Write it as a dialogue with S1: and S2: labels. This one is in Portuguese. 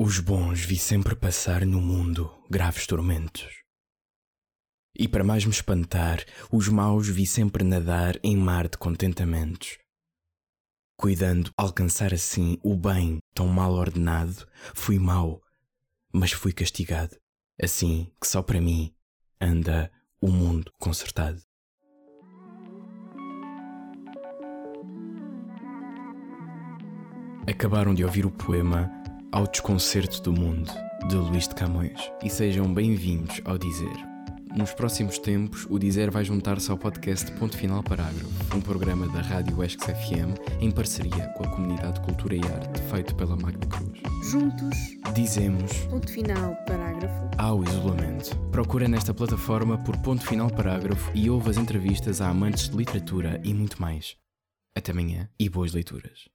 S1: Os bons vi sempre passar no mundo graves tormentos. E para mais me espantar, os maus vi sempre nadar em mar de contentamentos. Cuidando alcançar assim o bem tão mal ordenado, fui mau, mas fui castigado, assim que só para mim anda o mundo consertado. Acabaram de ouvir o poema ao Desconcerto do Mundo, de Luís de Camões, e sejam bem-vindos ao Dizer. Nos próximos tempos, o Dizer vai juntar-se ao podcast Ponto Final Parágrafo, um programa da Rádio Esques FM em parceria com a Comunidade de Cultura e Arte, feito pela Magda Cruz.
S2: Juntos,
S1: Dizemos
S2: ponto final, parágrafo.
S1: ao isolamento. Procura nesta plataforma por Ponto Final Parágrafo e ouve as entrevistas a amantes de literatura e muito mais. Até amanhã e boas leituras.